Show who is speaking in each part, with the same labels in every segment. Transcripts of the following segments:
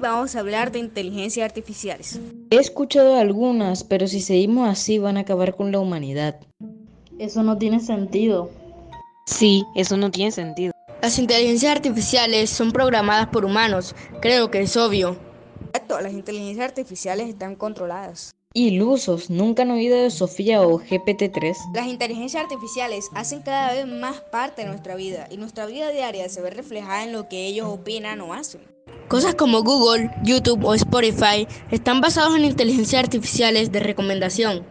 Speaker 1: vamos a hablar de inteligencia artificiales.
Speaker 2: He escuchado algunas, pero si seguimos así van a acabar con la humanidad.
Speaker 3: Eso no tiene sentido.
Speaker 4: Sí, eso no tiene sentido.
Speaker 5: Las inteligencias artificiales son programadas por humanos, creo que es obvio.
Speaker 1: Exacto, las inteligencias artificiales están controladas.
Speaker 2: Ilusos, ¿nunca han oído de Sofía o GPT-3?
Speaker 1: Las inteligencias artificiales hacen cada vez más parte de nuestra vida y nuestra vida diaria se ve reflejada en lo que ellos opinan o hacen.
Speaker 5: Cosas como Google, YouTube o Spotify están basados en inteligencias artificiales de recomendación.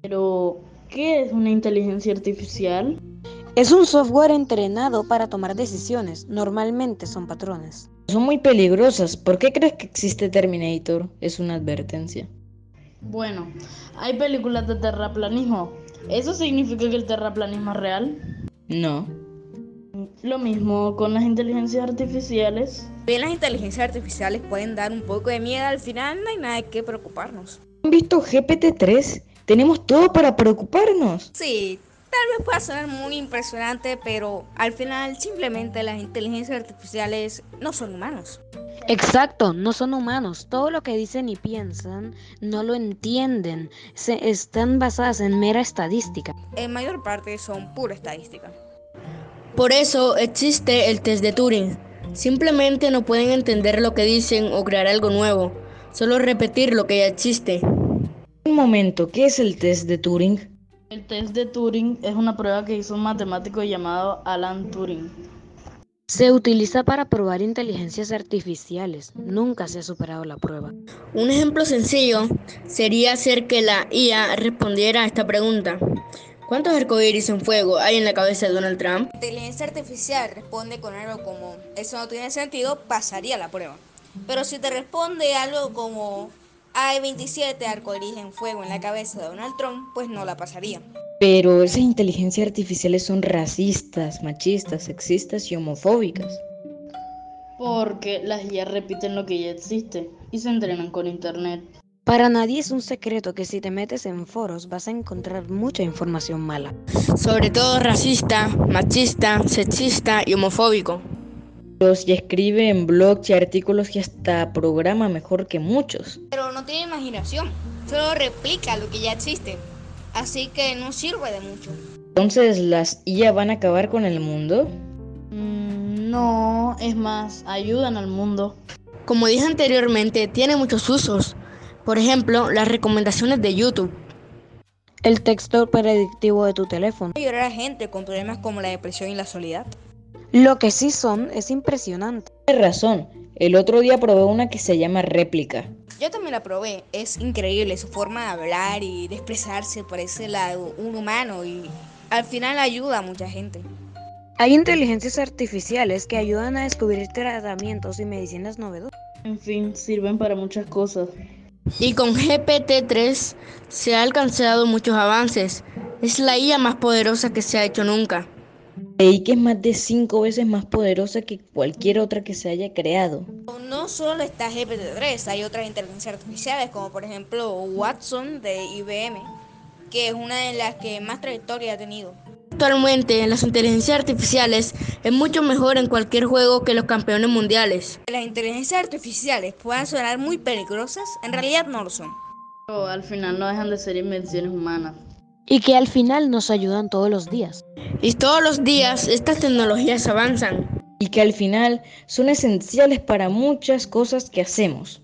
Speaker 3: Pero, ¿qué es una inteligencia artificial?
Speaker 4: Es un software entrenado para tomar decisiones. Normalmente son patrones.
Speaker 2: Son muy peligrosas. ¿Por qué crees que existe Terminator? Es una advertencia.
Speaker 3: Bueno, hay películas de terraplanismo. ¿Eso significa que el terraplanismo es real?
Speaker 2: No.
Speaker 3: Lo mismo con las inteligencias artificiales.
Speaker 1: Bien, las inteligencias artificiales pueden dar un poco de miedo, al final no hay nada de qué preocuparnos.
Speaker 2: ¿Han visto GPT-3? Tenemos todo para preocuparnos.
Speaker 1: Sí, tal vez pueda sonar muy impresionante, pero al final simplemente las inteligencias artificiales no son humanos.
Speaker 4: Exacto, no son humanos. Todo lo que dicen y piensan no lo entienden. Se están basadas en mera estadística.
Speaker 1: En mayor parte son pura estadística.
Speaker 5: Por eso existe el test de Turing. Simplemente no pueden entender lo que dicen o crear algo nuevo, solo repetir lo que ya existe.
Speaker 2: Un momento, ¿qué es el test de Turing?
Speaker 3: El test de Turing es una prueba que hizo un matemático llamado Alan Turing.
Speaker 4: Se utiliza para probar inteligencias artificiales. Nunca se ha superado la prueba.
Speaker 5: Un ejemplo sencillo sería hacer que la IA respondiera a esta pregunta. ¿Cuántos arcoíris en fuego hay en la cabeza de Donald Trump?
Speaker 1: La inteligencia artificial responde con algo como eso no tiene sentido, pasaría la prueba. Pero si te responde algo como hay 27 arcoíris en fuego en la cabeza de Donald Trump, pues no la pasaría.
Speaker 2: Pero esas inteligencias artificiales son racistas, machistas, sexistas y homofóbicas.
Speaker 3: Porque las IA repiten lo que ya existe y se entrenan con internet.
Speaker 4: Para nadie es un secreto que si te metes en foros vas a encontrar mucha información mala.
Speaker 5: Sobre todo racista, machista, sexista y homofóbico.
Speaker 2: Los y escribe en blogs y artículos y hasta programa mejor que muchos.
Speaker 1: Pero no tiene imaginación, solo replica lo que ya existe. Así que no sirve de mucho.
Speaker 2: Entonces, ¿las IA van a acabar con el mundo?
Speaker 3: Mm, no, es más, ayudan al mundo.
Speaker 5: Como dije anteriormente, tiene muchos usos. Por ejemplo, las recomendaciones de YouTube.
Speaker 4: El texto predictivo de tu teléfono.
Speaker 1: Ayudar a gente con problemas como la depresión y la soledad.
Speaker 4: Lo que sí son es impresionante.
Speaker 2: Tienes razón. El otro día probé una que se llama réplica.
Speaker 1: Yo también la probé. Es increíble su forma de hablar y de expresarse. Parece la de un humano y al final ayuda a mucha gente.
Speaker 4: Hay inteligencias artificiales que ayudan a descubrir tratamientos y medicinas novedosas.
Speaker 3: En fin, sirven para muchas cosas.
Speaker 5: Y con GPT-3 se han alcanzado muchos avances. Es la IA más poderosa que se ha hecho nunca.
Speaker 2: Leí que es más de cinco veces más poderosa que cualquier otra que se haya creado.
Speaker 1: No solo está GPT-3, hay otras inteligencias artificiales, como por ejemplo Watson de IBM, que es una de las que más trayectoria ha tenido.
Speaker 5: Actualmente, las inteligencias artificiales es mucho mejor en cualquier juego que los campeones mundiales.
Speaker 1: Las inteligencias artificiales puedan sonar muy peligrosas, en realidad no lo son.
Speaker 3: Pero al final no dejan de ser invenciones humanas.
Speaker 4: Y que al final nos ayudan todos los días.
Speaker 5: Y todos los días estas tecnologías avanzan.
Speaker 2: Y que al final son esenciales para muchas cosas que hacemos.